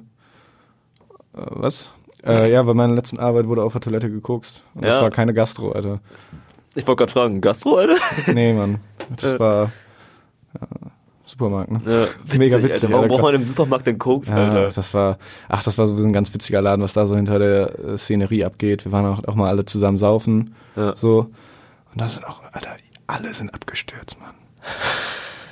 äh, was? Äh, ja, bei meiner letzten Arbeit wurde auf der Toilette gekokst. Und das Ja. war keine Gastro, Alter. Ich wollte gerade fragen, Gastro, Alter? Nee, Mann. Das Äh. war ja, Supermarkt, ne? Ja, witzig, Mega Alter. witzig, Warum Alter. braucht man im Supermarkt denn Koks, Ja, Alter? das war, ach, das war sowieso ein ganz witziger Laden, was da so hinter der äh, Szenerie abgeht. Wir waren auch, auch mal alle zusammen saufen, Ja. so. Und da sind auch, Alter, alle sind abgestürzt, Mann.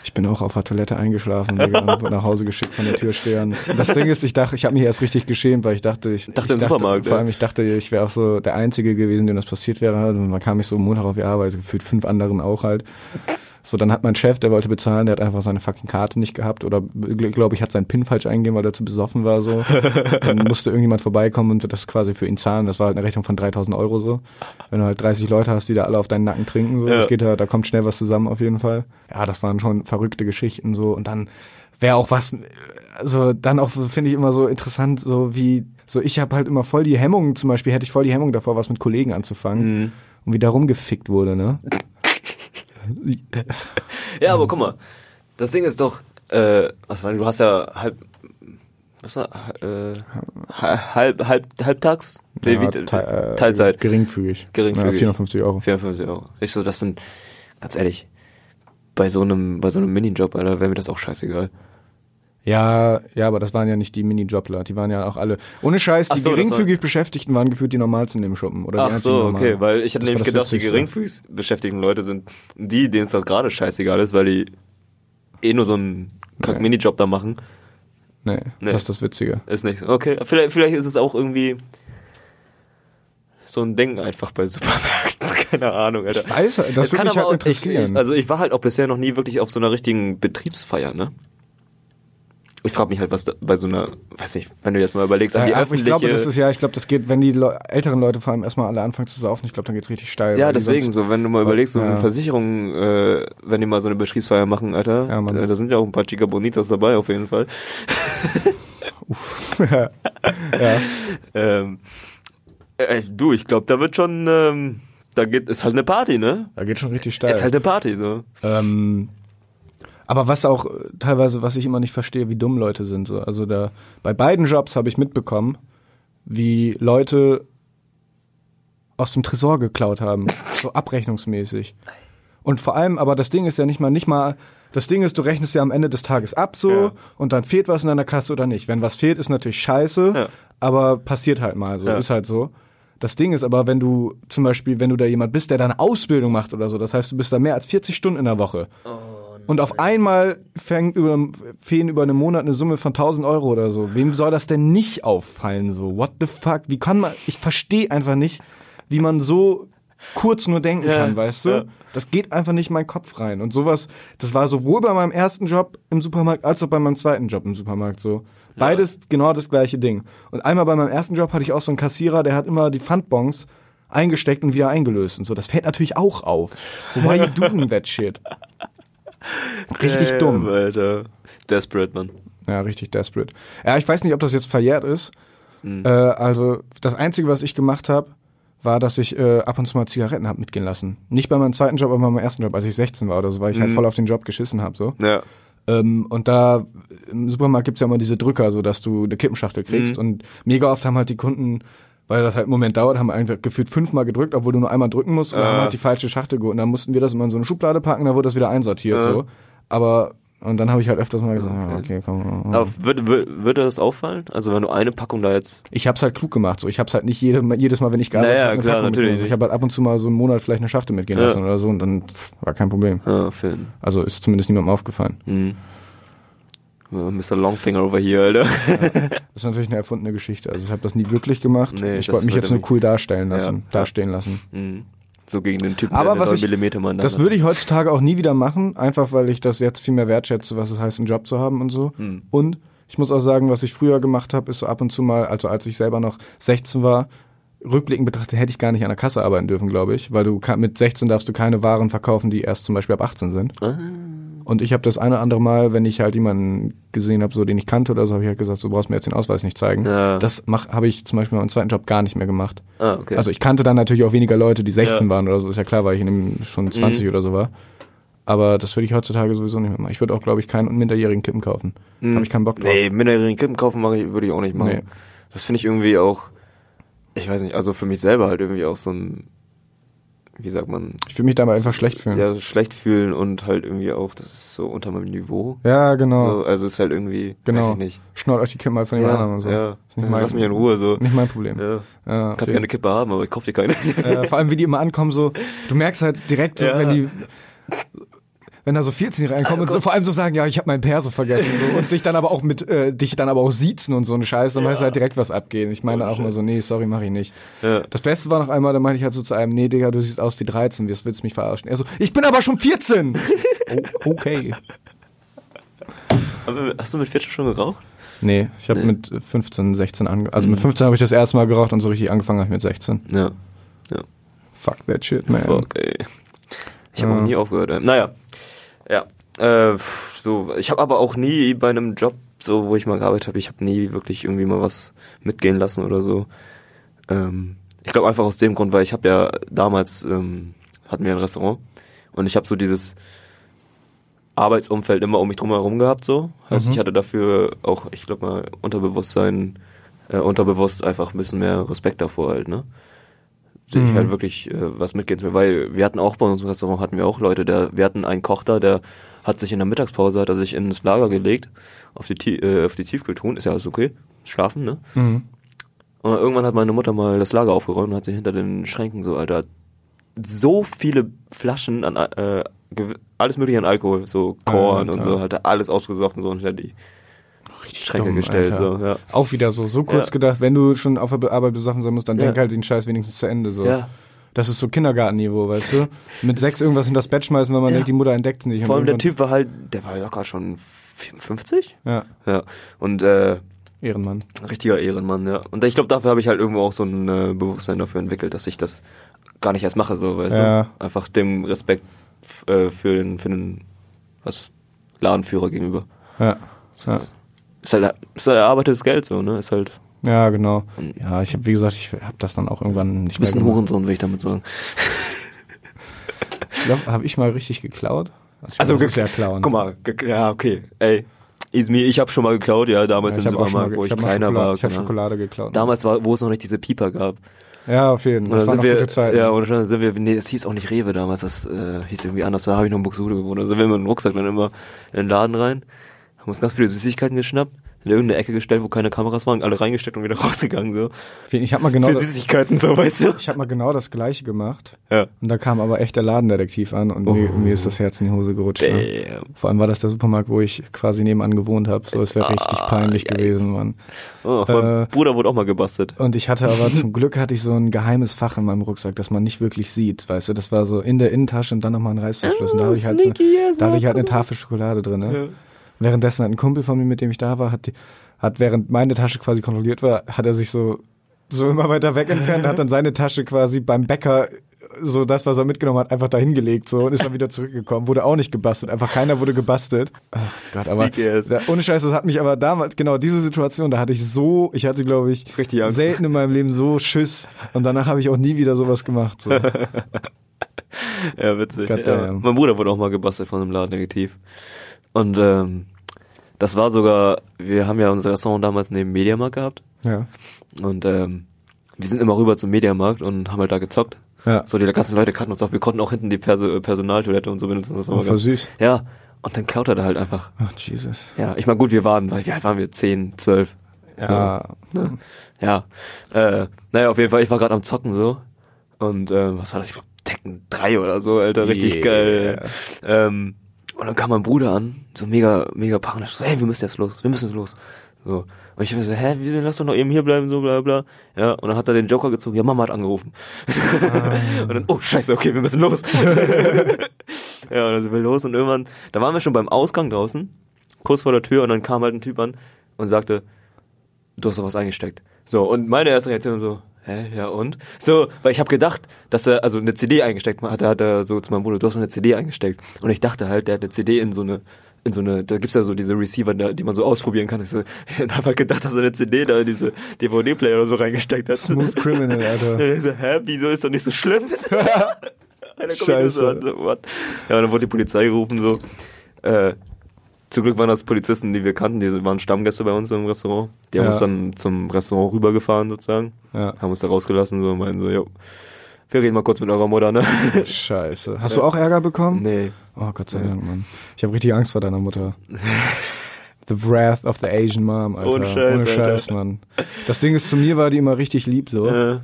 Ich bin auch auf der Toilette eingeschlafen, wurde nach Hause geschickt von den Türstehern. Das Ding ist, ich dachte, ich habe mich erst richtig geschämt, weil ich dachte, ich Dachte ich im Supermarkt, Vor allem, ich dachte, ich wäre auch so der Einzige gewesen, dem das passiert wäre. Und dann kam ich so Montag auf die Arbeit, gefühlt fünf anderen auch halt. So, dann hat mein Chef, der wollte bezahlen, der hat einfach seine fucking Karte nicht gehabt oder glaube ich, hat seinen PIN falsch eingegeben, weil er zu besoffen war so. Dann musste irgendjemand vorbeikommen und das quasi für ihn zahlen. Das war halt eine Rechnung von 3000 Euro so. Wenn du halt 30 Leute hast, die da alle auf deinen Nacken trinken, so, Ja. das geht ja, da kommt schnell was zusammen auf jeden Fall. Ja, das waren schon verrückte Geschichten so und dann wäre auch was, also dann auch finde ich immer so interessant, so wie, so ich habe halt immer voll die Hemmung, zum Beispiel hätte ich voll die Hemmung davor, was mit Kollegen anzufangen Mhm. und wie da rumgefickt wurde, ne? Ja, aber guck mal, das Ding ist doch, äh, was war denn, du hast ja halb, was war, äh, halb, halb, halbtags? Nee, Ja, wie, Te- äh, Teilzeit. Geringfügig. Geringfügig. Ja, 450 Euro. 54 Euro. Ich so, das sind, ganz ehrlich, bei so einem, bei so einem Minijob, Alter, wäre mir das auch scheißegal. Ja, ja, aber das waren ja nicht die Minijobler, die waren ja auch alle. Ohne Scheiß, die so, das geringfügig Beschäftigten waren gefühlt die normalsten im Schuppen. Oder Ach so, okay, weil ich hätte Das war nämlich das gedacht, die geringfügig beschäftigten Leute sind die, denen es das gerade scheißegal ist, weil die eh nur so einen kack Nee. Minijob da machen. Nee, Nee. das ist das Witzige. Ist nicht. Okay, vielleicht, vielleicht ist es auch irgendwie so ein Ding einfach bei Supermärkten. Keine Ahnung, Alter. Ich weiß, das Es würde kann mich aber halt auch, interessieren. Ich, also ich war halt auch bisher noch nie wirklich auf so einer richtigen Betriebsfeier, ne? Ich frage mich halt, was da, bei so einer, weiß nicht, wenn du jetzt mal überlegst, an die Ja, öffentliche... ich glaube, das ist ja, ich glaube, das geht, wenn die Le älteren Leute vor allem erstmal alle anfangen zu saufen, ich glaube, dann geht's richtig steil. ja, deswegen so, wenn du mal überlegst, so Ja. eine Versicherung, äh, wenn die mal so eine Betriebsfeier machen, Alter, Ja, Mann. da, da sind ja auch ein paar Chica Bonitas dabei, auf jeden Fall. ja. Ähm, äh, du, ich glaube, da wird schon, ähm, da geht, ist halt eine Party, ne? Da geht schon richtig steil. Ist halt eine Party, so. Ähm, aber was auch äh, teilweise, was ich immer nicht verstehe, wie dumm Leute sind. So. Also da bei beiden Jobs habe ich mitbekommen, wie Leute aus dem Tresor geklaut haben, so abrechnungsmäßig. Und vor allem, aber das Ding ist ja nicht mal, nicht mal, das Ding ist, du rechnest ja am Ende des Tages ab so Ja. und dann fehlt was in deiner Kasse oder nicht. Wenn was fehlt, ist natürlich scheiße, Ja. aber passiert halt mal so, Ja. ist halt so. Das Ding ist aber, wenn du zum Beispiel, wenn du da jemand bist, der da eine Ausbildung macht oder so, das heißt, du bist da mehr als 40 Stunden in der Woche. Und auf einmal fängt über, fehlen über einen Monat eine Summe von 1000 Euro oder so. Wem soll das denn nicht auffallen so? What the fuck? Wie kann man, ich verstehe einfach nicht, wie man so kurz nur denken Ja, kann, weißt du? ja. Das geht einfach nicht in meinen Kopf rein. Und sowas, das war sowohl bei meinem ersten Job im Supermarkt als auch bei meinem zweiten Job im Supermarkt so. Beides genau das gleiche Ding. Und einmal bei meinem ersten Job hatte ich auch so einen Kassierer, der hat immer die Pfandbons eingesteckt und wieder eingelöst und so. Das fällt natürlich auch auf. So, why you doing that shit? Richtig dumm. Alter. Desperate, Mann. Ja, richtig desperate. Ja, ich weiß nicht, ob das jetzt verjährt ist. Hm. Äh, also das Einzige, was ich gemacht habe, war, dass ich äh, ab und zu mal Zigaretten hab mitgehen lassen. Nicht bei meinem zweiten Job, aber bei meinem ersten Job, als ich 16 war oder so, weil ich halt voll auf den Job geschissen hab so. Ja. Ähm, und da im Supermarkt gibt's ja immer diese Drücker, so dass du eine Kippenschachtel kriegst. Und mega oft haben halt die Kunden, weil das halt einen Moment dauert, haben einfach gefühlt fünfmal gedrückt, obwohl du nur einmal drücken musst und dann haben halt die falsche Schachtel geholt. Und dann mussten wir das immer in so eine Schublade packen, dann wurde das wieder einsortiert. so. Aber und dann habe ich halt öfters mal gesagt, ja, okay, komm. Aber würde, würde, würde das auffallen? Also wenn du eine Packung da jetzt. Ich hab's halt klug gemacht. So, ich hab's halt nicht jede, jedes Mal, wenn ich gearbeitet Naja, klar, Packung natürlich mitgenommen. Ich habe halt ab und zu mal so einen Monat vielleicht eine Schachtel mitgehen Ja. lassen oder so und dann pff, war kein Problem. Ah, Film. Also ist zumindest niemandem aufgefallen. Mhm. Mr. Longfinger over here, Alter. Das ist natürlich eine erfundene Geschichte. Also ich habe das nie wirklich gemacht. Nee, ich wollte mich jetzt nur cool darstellen lassen, Ja. dastehen lassen. Mhm. So gegen den Typen, Aber der was ich- 9 Millimeter Das würde ich heutzutage auch nie wieder machen, einfach weil ich das jetzt viel mehr wertschätze, was es heißt, einen Job zu haben und so. Hm. Und ich muss auch sagen, was ich früher gemacht habe, ist so ab und zu mal, also als ich selber noch 16 war, rückblickend betrachtet hätte ich gar nicht an der Kasse arbeiten dürfen, glaube ich, weil du mit 16 darfst du keine Waren verkaufen, die erst zum Beispiel ab 18 sind. Ah. Und ich habe das eine oder andere Mal, wenn ich halt jemanden gesehen habe, so den ich kannte oder so, habe ich halt gesagt, du brauchst mir jetzt den Ausweis nicht zeigen. Ja. Das habe ich zum Beispiel beim zweiten Job gar nicht mehr gemacht. Ah, okay. Also ich kannte dann natürlich auch weniger Leute, die 16 Ja. Mhm. waren oder so, ist ja klar, weil ich in dem schon 20 oder so war. Aber das würde ich heutzutage sowieso nicht mehr machen. Ich würde auch, glaube ich, keinen minderjährigen Kippen kaufen. Habe ich keinen Bock drauf. Mhm. Nee, minderjährigen Kippen kaufen würde ich auch nicht machen. Nee. Das finde ich irgendwie auch, ich weiß nicht, also für mich selber halt irgendwie auch so ein, wie sagt man, Ich würde mich dabei einfach schlecht fühlen. Ja, ja, schlecht fühlen und halt irgendwie auch, das ist so unter meinem Niveau. genau. So, also ist halt irgendwie, genau. weiß ich nicht. Schnallt euch die Kippen mal von den Ja, anderen und so. ja. Ist nicht mein, Lass mich in Ruhe, so. Nicht mein Problem. Ja. Ja, Kannst gerne eine Kippe haben, aber ich kauf dir keine. äh, vor allem, wie die immer ankommen, so, du merkst halt direkt, Ja. wenn die, wenn da so 14 reinkommen und so, vor allem so sagen, ja, ich habe meinen Perso vergessen, so, und dich dann aber auch mit, äh, dich dann aber auch siezen und so eine Scheiße, dann weißt du halt direkt was abgehen. Ich meine Oh, auch immer so, nee, sorry, mach ich nicht. Ja. Das Beste war noch einmal, da meinte ich halt so zu einem, nee, Digga, du siehst aus wie 13, wirst, willst mich verarschen. Er so, ich bin aber schon 14! oh, okay. aber hast du mit 14 schon geraucht? Nee, ich habe mit 15, 16 ange also mit 15 habe ich das erste Mal geraucht und so richtig angefangen habe ich mit 16. Ja. Ja. Fuck that shit, man. Fuck, ey. Ich habe Ja. auch nie aufgehört. Naja. Ja. Äh, so, ich habe aber auch nie bei einem Job, so wo ich mal gearbeitet habe, ich habe nie wirklich irgendwie mal was mitgehen lassen oder so. Ähm, ich glaube einfach aus dem Grund, weil ich habe ja damals ähm, hatten wir ein Restaurant und ich habe so dieses Arbeitsumfeld immer um mich drum herum gehabt so. Heißt, ich hatte dafür auch, ich glaube mal Unterbewusstsein, äh, unterbewusst einfach ein bisschen mehr Respekt davor halt, ne? Sehe ich halt wirklich äh, was mitgehen zu mir, weil wir hatten auch bei unserem Restaurant hatten wir auch Leute, der wir hatten einen Koch da, der hat sich in der Mittagspause hat er sich ins Lager gelegt auf die äh, auf die Tiefkühltruhen, ist ja alles okay, schlafen, ne? Mhm. Und irgendwann hat meine Mutter mal das Lager aufgeräumt und hat sich hinter den Schränken so, Alter, so viele Flaschen an äh, alles mögliche an Alkohol, so Korn und Alter. so, hat er alles ausgesoffen so und hinter die Richtig Schränke dumm, gestellt, Alter. so, ja. Auch wieder so, so kurz Ja. gedacht, wenn du schon auf der Arbeit besoffen sein musst, dann Ja. denk halt den Scheiß wenigstens zu Ende, so. Ja. Das ist so Kindergartenniveau, weißt du? Mit sechs irgendwas in das Bett schmeißen, weil man denkt, die Mutter entdeckt es nicht. Vor allem der Typ war halt, der war locker schon 50? Ja, Ja. Und äh, Ehrenmann. richtiger Ehrenmann, ja. Und ich glaube, dafür habe ich halt irgendwo auch so ein äh, Bewusstsein dafür entwickelt, dass ich das gar nicht erst mache, so, weißt Ja. du? Einfach dem Respekt äh, für den, für den, was, Ladenführer gegenüber. Ja. Ja, Ist halt, ist halt erarbeitetes Geld, so, ne? Ist halt ja genau. Ja, ich habe, wie gesagt, ich habe das dann auch irgendwann nicht ein bisschen mehr gemacht. Hurensohn, will ich damit sagen. Ich glaub, habe ich mal richtig geklaut? Also, ich Also, ja klauen. Guck mal, ja, okay, ey. Is me, ich habe schon mal geklaut, ja, damals Ja, ich im Supermarkt, wo ich, mal kleiner Schokolade, war. Ich habe. Schokolade geklaut. Damals war, wo es noch nicht diese Pieper gab. Ja, auf jeden Fall. Oder Das waren wir, gute Zeiten. ja, oder schon sind wir, nee, das hieß auch nicht Rewe damals, das äh, hieß irgendwie anders, da habe ich noch in Buxtehude gewohnt. Da sind wir mit dem Rucksack dann immer in den Laden rein, haben uns ganz viele Süßigkeiten geschnappt, in irgendeine Ecke gestellt, wo keine Kameras waren, alle reingesteckt und wieder rausgegangen, so. ich habe mal genau Für das, Süßigkeiten, so, weißt du? ich habe mal genau das gleiche gemacht. Ja. Und da kam aber echt der Ladendetektiv an und mir, mir ist das Herz in die Hose gerutscht. Ne? Vor allem war das der Supermarkt, wo ich quasi nebenan gewohnt habe. So, es wäre richtig Ah, peinlich yikes. gewesen, Mann. Oh, mein Äh, Bruder wurde auch mal gebastelt. Und ich hatte aber zum Glück hatte ich so ein geheimes Fach in meinem Rucksack, das man nicht wirklich sieht, weißt du. Das war so in der Innentasche und dann nochmal ein Reißverschluss. und da hatte ich halt, so, da hatte ich halt eine Tafel Schokolade drin. Ne? Währenddessen hat ein Kumpel von mir, mit dem ich da war, hat, die, hat während meine Tasche quasi kontrolliert war, hat er sich so so immer weiter weg entfernt, hat dann seine Tasche quasi beim Bäcker so das, was er mitgenommen hat, einfach dahin gelegt so und ist dann wieder zurückgekommen. Wurde auch nicht gebastelt. Einfach keiner wurde gebastelt. Ach Gott, aber ja, ohne Scheiß, das hat mich aber damals, genau diese Situation, da hatte ich so, ich hatte glaube ich Richtig Angst. selten in meinem Leben so Schiss und danach habe ich auch nie wieder sowas gemacht. So. Ja, witzig. Ja. Mein Bruder wurde auch mal gebastelt von einem Ladendetektiv. Und ähm, das war sogar, wir haben ja unser Restaurant damals neben dem Mediamarkt gehabt. Ja. Und ähm, wir sind immer rüber zum Mediamarkt und haben halt da gezockt. Ja. So, die ganzen Leute kannten uns auch. Wir konnten auch hinten die Perso Personaltoilette und so benutzen. Das war Oh, ganz- süß. Ja, und dann klaut er da halt einfach. Ach, Jesus. Ja, ich meine, gut, wir waren, weil wie alt waren wir? Zehn, zwölf. Ja. Ne? Ja. Äh, naja, auf jeden Fall, ich war gerade am Zocken so. Und ähm, was war das? Ich glaub, Tekken 3 oder so, Alter, richtig Yeah. geil. Ähm, und dann kam mein Bruder an, so mega, mega panisch, so, hey, wir müssen jetzt los, wir müssen jetzt los. So. Und ich hab mir so, hä, wie, lass doch noch eben hier bleiben, so, bla, bla. Ja, und dann hat er den Joker gezogen, ja, Mama hat angerufen. und dann, oh, scheiße, okay, wir müssen los. ja, und dann sind wir los und irgendwann, da waren wir schon beim Ausgang draußen, kurz vor der Tür, und dann kam halt ein Typ an und sagte, du hast doch was eingesteckt. So, und meine erste Reaktion so, hä, ja und? So, weil ich habe gedacht, dass er also eine CD eingesteckt hat, hat er so zu meinem Bruder, du hast eine CD eingesteckt. Und ich dachte halt, der hat eine CD in so eine in so eine, da gibt's ja so diese Receiver, die man so ausprobieren kann. Ich, so, ich habe halt gedacht, dass er eine CD da in diese DVD-Player oder so reingesteckt hat. Smooth Criminal, Alter. Und ich so, hä, wieso ist doch nicht so schlimm? Scheiße. so? Ja, und dann wurde die Polizei gerufen, so. Äh, zum Glück waren das Polizisten, die wir kannten, die waren Stammgäste bei uns im Restaurant. Die haben Ja. uns dann zum Restaurant rübergefahren, sozusagen. Ja. Haben uns da rausgelassen, so, und meinten so, jo, wir reden mal kurz mit eurer Mutter, ne? Scheiße. Hast du auch Ärger bekommen? nee. Oh, Gott sei Dank, Mann. Ich habe richtig Angst vor deiner Mutter. The Wrath of the Asian Mom, Alter. Ohne Scheiß, Ohne Scheiß, Alter. Mann. Das Ding ist, zu mir war die immer richtig lieb, so. Äh,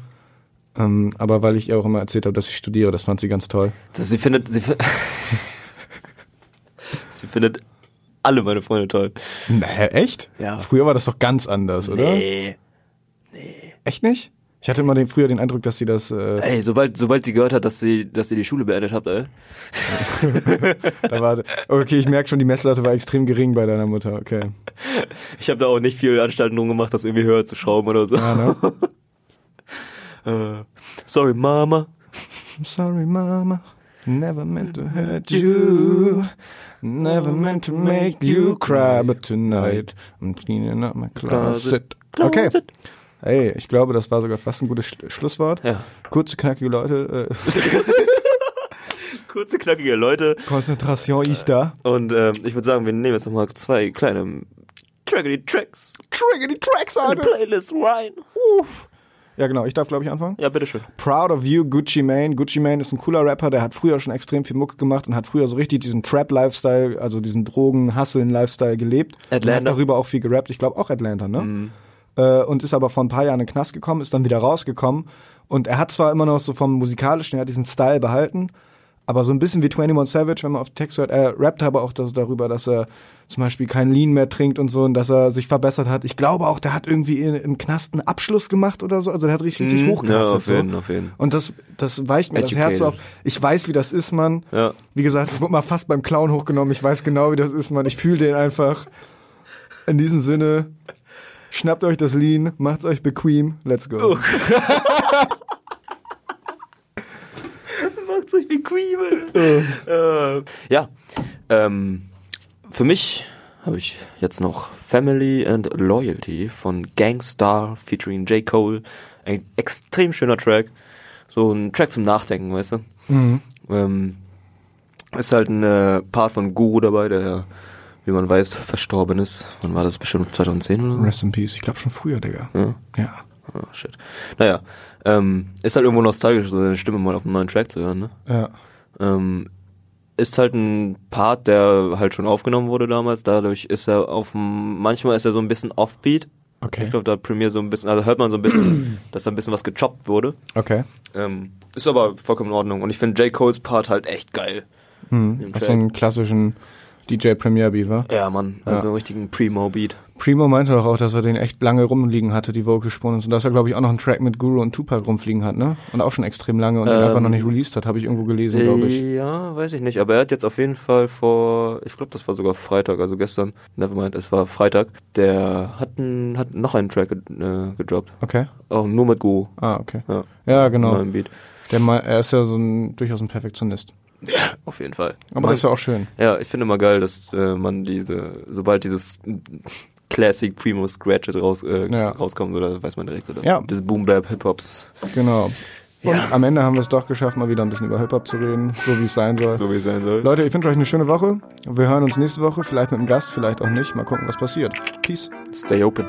Ähm, aber weil ich ihr auch immer erzählt habe, dass ich studiere, das fand sie ganz toll. sie findet, sie, sie findet alle meine Freunde toll. Nee, echt? Ja. Früher war das doch ganz anders, oder? Nee. Echt nicht? Ich hatte immer den, früher den Eindruck, dass sie das, äh, Ey, sobald, sobald sie gehört hat, dass sie, dass sie die Schule beendet habt, ey. da war, okay, ich merke schon, die Messlatte war extrem gering bei deiner Mutter, okay. Ich habe da auch nicht viel Anstalten drum gemacht, das irgendwie höher zu schrauben oder so. Ja, ne? Äh, sorry, Mama. I'm sorry, Mama. Never meant to hurt you. Never meant to make you cry. But tonight I'm cleaning up my closet. Okay. Hey, ich glaube, das war sogar fast ein gutes Sch Schlusswort. Ja. Kurze, knackige Leute. Äh, Kurze, knackige Leute. Konzentration ist da. Und ähm, ich würde sagen, wir nehmen jetzt nochmal zwei kleine Trackety Tracks Trigger die Tracks, Alter. Playlist rein. Ja, genau. Ich darf, glaube ich, anfangen. Ja, bitteschön. Proud of You, Gucci Mane. Gucci Mane ist ein cooler Rapper, der hat früher schon extrem viel Mucke gemacht und hat früher so richtig diesen Trap-Lifestyle, also diesen Drogen-Hasseln-Lifestyle gelebt. Atlanta. Mhm. Und hat darüber auch viel gerappt. Ich glaube auch Atlanta, ne? Äh, und ist aber vor ein paar Jahren in den Knast gekommen, ist dann wieder rausgekommen. Und er hat zwar immer noch so vom musikalischen her diesen Style behalten, aber so ein bisschen wie 21 Savage, wenn man auf Text hört, er rappt aber auch das, darüber, dass er zum Beispiel kein Lean mehr trinkt und so und dass er sich verbessert hat. Ich glaube auch, der hat irgendwie in- im Knast einen Abschluss gemacht oder so. Also der hat richtig, richtig Mhm. hochgetastet. Ja, auf so. jeden, auf jeden. Und das, das weicht mir das Herz auf. Educated. Ich weiß, wie das ist, Mann. Ja. Wie gesagt, ich wurde mal fast beim Clown hochgenommen. Ich weiß genau, wie das ist, Mann. Ich fühle den einfach. In diesem Sinne, schnappt euch das Lean, macht's euch bequem. Let's go. Oh. Macht's euch bequem. äh, ja, ähm, für mich habe ich jetzt noch Family and Loyalty von Gangstar featuring J. Cole. Ein extrem schöner Track. So ein Track zum Nachdenken, weißt du? Ähm, ist halt ein äh, Part von Guru dabei, der, wie man weiß, verstorben ist. Wann war das? Bestimmt 2010 oder so? Rest in Peace. Ich glaube schon früher, Digga. Ja. Ja. Oh, shit. Naja, ähm, ist halt irgendwo nostalgisch, so seine Stimme mal auf einem neuen Track zu hören, ne? Ja. Ähm, ist halt ein Part, der halt schon aufgenommen wurde damals, dadurch ist er auf manchmal ist er so ein bisschen offbeat. Okay. Ich glaube, da Premiere so ein bisschen, also hört man so ein bisschen, dass da ein bisschen was gechoppt wurde. Okay. Ähm, ist aber vollkommen in Ordnung. Und ich finde J. Coles Part halt echt geil. Also Track. einen klassischen DJ Premier Beaver. Ja, Mann, also ja. einen richtigen Primo-Beat. Primo meinte doch auch, dass er den echt lange rumliegen hatte, die Vocalspuren und so, dass er, glaube ich, auch noch einen Track mit Guru und Tupac rumfliegen hat, ne? Und auch schon extrem lange und ähm, den einfach noch nicht released hat, habe ich irgendwo gelesen, glaube ich. Ja, weiß ich nicht, aber er hat jetzt auf jeden Fall vor, ich glaube, das war sogar Freitag, also gestern, nevermind, es war Freitag, der hat, ein, hat noch einen Track äh, gedroppt. Okay. Auch nur mit Guru. Ah, okay. Ja, ja genau. Neuen Beat. Der, er ist ja so ein, durchaus ein Perfektionist. Auf jeden Fall. Aber man, das ist ja auch schön. Ja, ich finde immer geil, dass äh, man diese, sobald dieses Classic Primo Scratch raus, äh, ja. rauskommt, oder weiß man direkt, oder? Ja. Des Boom Bap Hip Hops. Genau. Und ja. am Ende haben wir es doch geschafft, mal wieder ein bisschen über Hip-Hop zu reden, so wie es sein soll. So wie es sein soll. Leute, ich wünsche euch eine schöne Woche. Wir hören uns nächste Woche, vielleicht mit einem Gast, vielleicht auch nicht. Mal gucken, was passiert. Peace. Stay open.